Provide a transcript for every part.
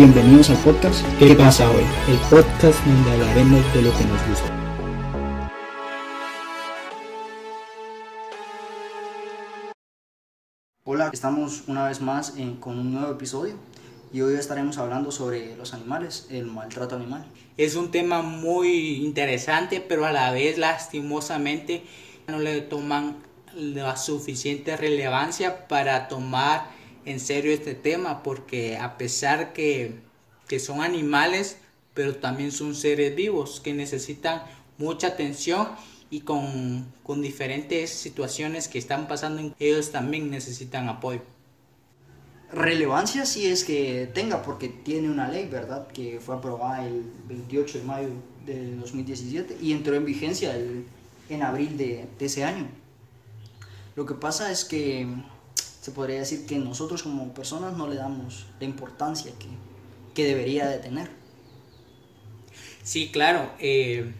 Bienvenidos al podcast ¿Qué pasa hoy? El podcast donde hablaremos de lo que nos gusta. Hola, estamos una vez más en- con un nuevo episodio y hoy estaremos hablando sobre los animales, el maltrato animal. Es un tema muy interesante, pero a la vez lastimosamente no le toman la suficiente relevancia para tomar en serio este tema, porque a pesar que, que son animales, pero también son seres vivos que necesitan mucha atención y con, con diferentes situaciones que están pasando, ellos también necesitan apoyo. Relevancia sí es que tenga, porque tiene una ley, ¿verdad? Que fue aprobada el 28 de mayo de 2017 y entró en vigencia en abril de, de ese año. Lo que pasa es que se podría decir que nosotros como personas no le damos la importancia que, que debería de tener. Sí, claro. eh,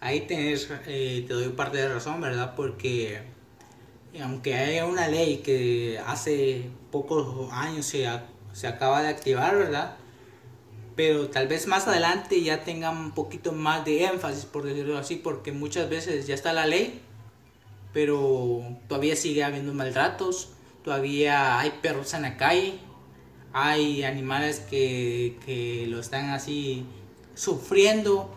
ahí tenés, eh, te doy parte de razón, ¿verdad? Porque eh, aunque haya una ley que hace pocos años se, se acaba de activar, ¿verdad? Pero tal vez más adelante ya tengan un poquito más de énfasis, por decirlo así, porque muchas veces ya está la ley, pero todavía sigue habiendo maltratos, todavía hay perros en la calle, hay animales que, que lo están así sufriendo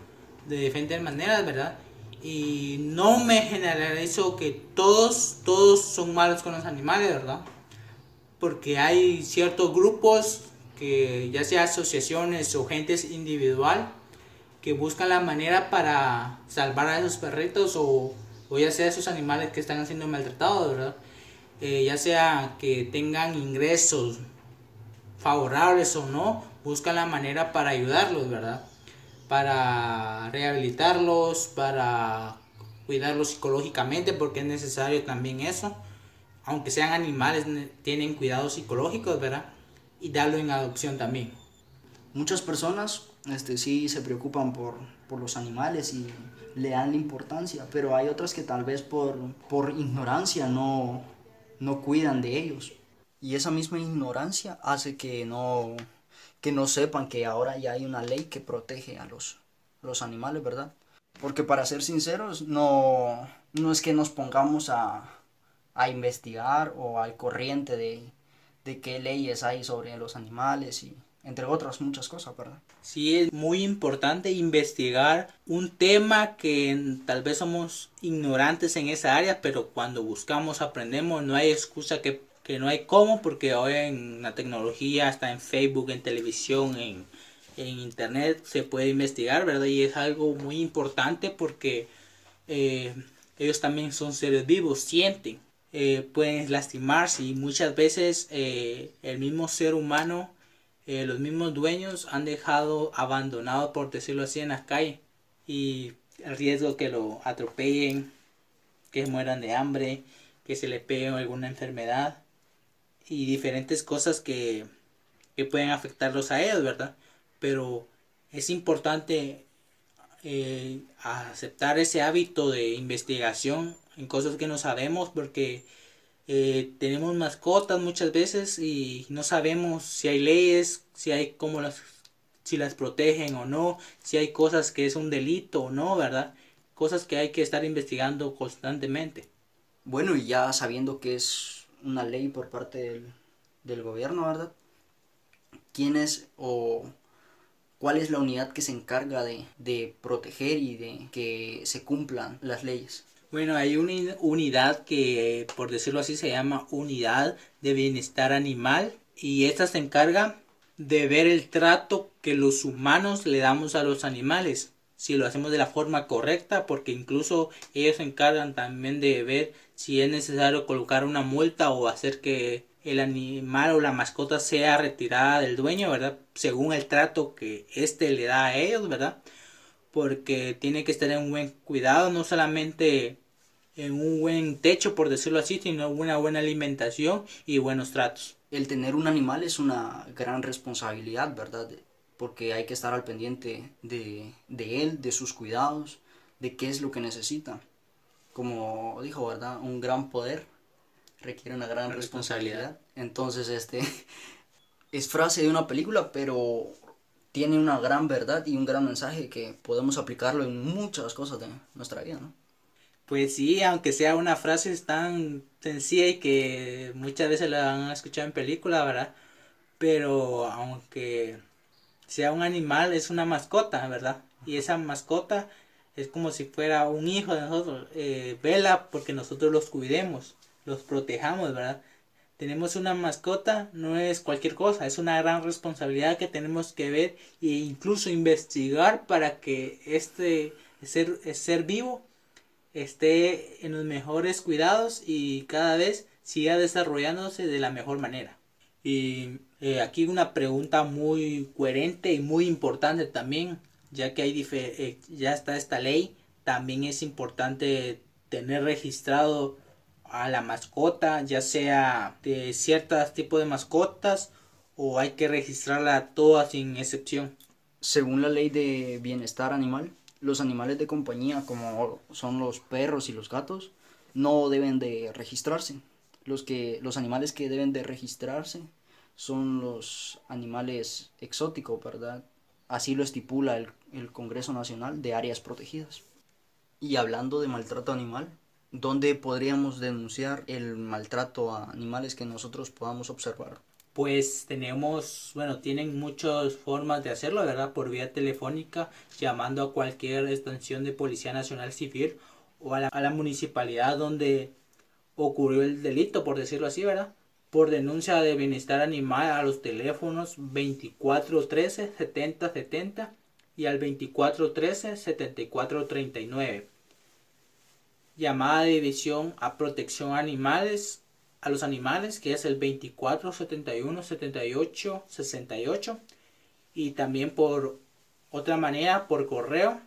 de diferentes maneras, ¿verdad? Y no me generalizo que todos, todos son malos con los animales, ¿verdad? Porque hay ciertos grupos que ya sea asociaciones o gentes individual que buscan la manera para salvar a esos perritos o, o ya sea esos animales que están siendo maltratados, ¿verdad? Eh, ya sea que tengan ingresos favorables o no, buscan la manera para ayudarlos, ¿verdad? Para rehabilitarlos, para cuidarlos psicológicamente, porque es necesario también eso. Aunque sean animales, ne- tienen cuidados psicológicos, ¿verdad? Y darlo en adopción también. Muchas personas este, sí se preocupan por, por los animales y le dan la importancia, pero hay otras que tal vez por, por ignorancia no, no cuidan de ellos. Y esa misma ignorancia hace que no, que no sepan que ahora ya hay una ley que protege a los, los animales, ¿verdad? Porque para ser sinceros, no, no es que nos pongamos a, a investigar o al corriente de, de qué leyes hay sobre los animales y entre otras muchas cosas, ¿verdad? Sí, es muy importante investigar un tema que tal vez somos ignorantes en esa área, pero cuando buscamos aprendemos, no hay excusa que, que no hay cómo, porque hoy en la tecnología, hasta en Facebook, en televisión, en, en internet, se puede investigar, ¿verdad? Y es algo muy importante porque eh, ellos también son seres vivos, sienten, eh, pueden lastimarse y muchas veces eh, el mismo ser humano eh, los mismos dueños han dejado abandonado, por decirlo así, en las calles. Y el riesgo que lo atropellen, que mueran de hambre, que se le pegue alguna enfermedad y diferentes cosas que, que pueden afectarlos a ellos, ¿verdad? Pero es importante eh, aceptar ese hábito de investigación en cosas que no sabemos porque eh, tenemos mascotas muchas veces y no sabemos si hay leyes, si hay cómo las, si las protegen o no, si hay cosas que es un delito o no, ¿verdad? Cosas que hay que estar investigando constantemente. Bueno, y ya sabiendo que es una ley por parte del, del gobierno, ¿verdad? ¿Quién es o cuál es la unidad que se encarga de, de proteger y de que se cumplan las leyes? Bueno, hay una uni- unidad que, por decirlo así, se llama Unidad de Bienestar Animal y esta se encarga de ver el trato que los humanos le damos a los animales, si lo hacemos de la forma correcta, porque incluso ellos se encargan también de ver si es necesario colocar una multa o hacer que el animal o la mascota sea retirada del dueño, ¿verdad? Según el trato que éste le da a ellos, ¿verdad? Porque tiene que estar en un buen cuidado, no solamente en un buen techo, por decirlo así, sino una buena alimentación y buenos tratos. El tener un animal es una gran responsabilidad, ¿verdad? Porque hay que estar al pendiente de, de él, de sus cuidados, de qué es lo que necesita. Como dijo, ¿verdad? Un gran poder requiere una gran Responsabilidad. responsabilidad. Entonces, este, es frase de una película, pero tiene una gran verdad y un gran mensaje que podemos aplicarlo en muchas cosas de nuestra vida, ¿no? Pues sí, aunque sea una frase tan sencilla y que muchas veces la han escuchado en película, ¿verdad? Pero aunque sea un animal, es una mascota, ¿verdad? Y esa mascota es como si fuera un hijo de nosotros. Eh, vela porque nosotros los cuidemos, los protejamos, ¿verdad? Tenemos una mascota, no es cualquier cosa, es una gran responsabilidad que tenemos que ver e incluso investigar para que este ser, ser vivo esté en los mejores cuidados y cada vez siga desarrollándose de la mejor manera. Y eh, aquí una pregunta muy coherente y muy importante también, ya que hay eh, ya está esta ley, también es importante tener registrado a la mascota, ya sea de ciertos tipos de mascotas o hay que registrarla toda sin excepción. Según la ley de bienestar animal, los animales de compañía como son los perros y los gatos no deben de registrarse. Los, que, los animales que deben de registrarse son los animales exóticos, ¿verdad? Así lo estipula el, el Congreso Nacional de Áreas Protegidas. Y hablando de maltrato animal, ¿dónde podríamos denunciar el maltrato a animales que nosotros podamos observar? Pues tenemos, bueno, tienen muchas formas de hacerlo, ¿verdad? Por vía telefónica, llamando a cualquier estación de Policía Nacional Civil o a la, a la municipalidad donde ocurrió el delito, por decirlo así, ¿verdad? Por denuncia de bienestar animal a los teléfonos 2413 7070 y al 2413 7439 llamada de división a protección animales a los animales que es el 24 71 78 68 y también por otra manera por correo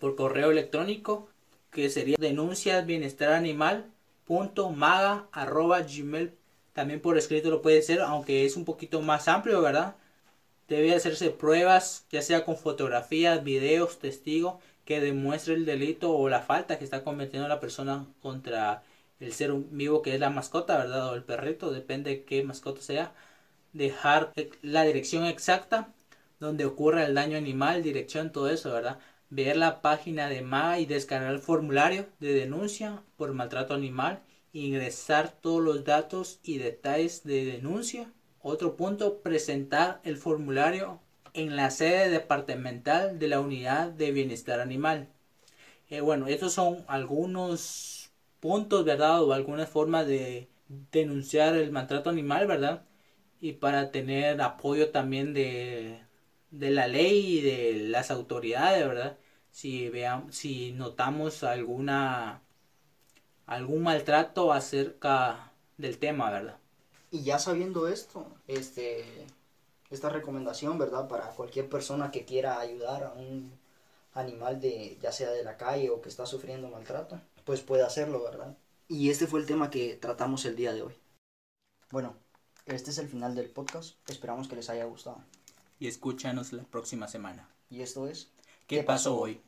por correo electrónico que sería denuncias bienestar animal maga arroba gmail. También por escrito lo puede ser aunque es un poquito más amplio verdad debe hacerse pruebas ya sea con fotografías videos testigos que demuestre el delito o la falta que está cometiendo la persona contra el ser vivo que es la mascota, ¿verdad? O el perrito, depende de qué mascota sea. Dejar la dirección exacta donde ocurra el daño animal, dirección, todo eso, ¿verdad? Ver la página de MAGA y descargar el formulario de denuncia por maltrato animal. Ingresar todos los datos y detalles de denuncia. Otro punto, presentar el formulario en la sede departamental de la unidad de bienestar animal. Eh, bueno, estos son algunos puntos, ¿verdad? O algunas formas de denunciar el maltrato animal, ¿verdad? Y para tener apoyo también de, de la ley y de las autoridades, ¿verdad? Si, vean, si notamos alguna algún maltrato acerca del tema, ¿verdad? Y ya sabiendo esto, este esta recomendación, ¿verdad? Para cualquier persona que quiera ayudar a un animal de ya sea de la calle o que está sufriendo maltrato, pues puede hacerlo, ¿verdad? Y este fue el tema que tratamos el día de hoy. Bueno, este es el final del podcast. Esperamos que les haya gustado. Y escúchanos la próxima semana. Y esto es ¿Qué, pasó hoy?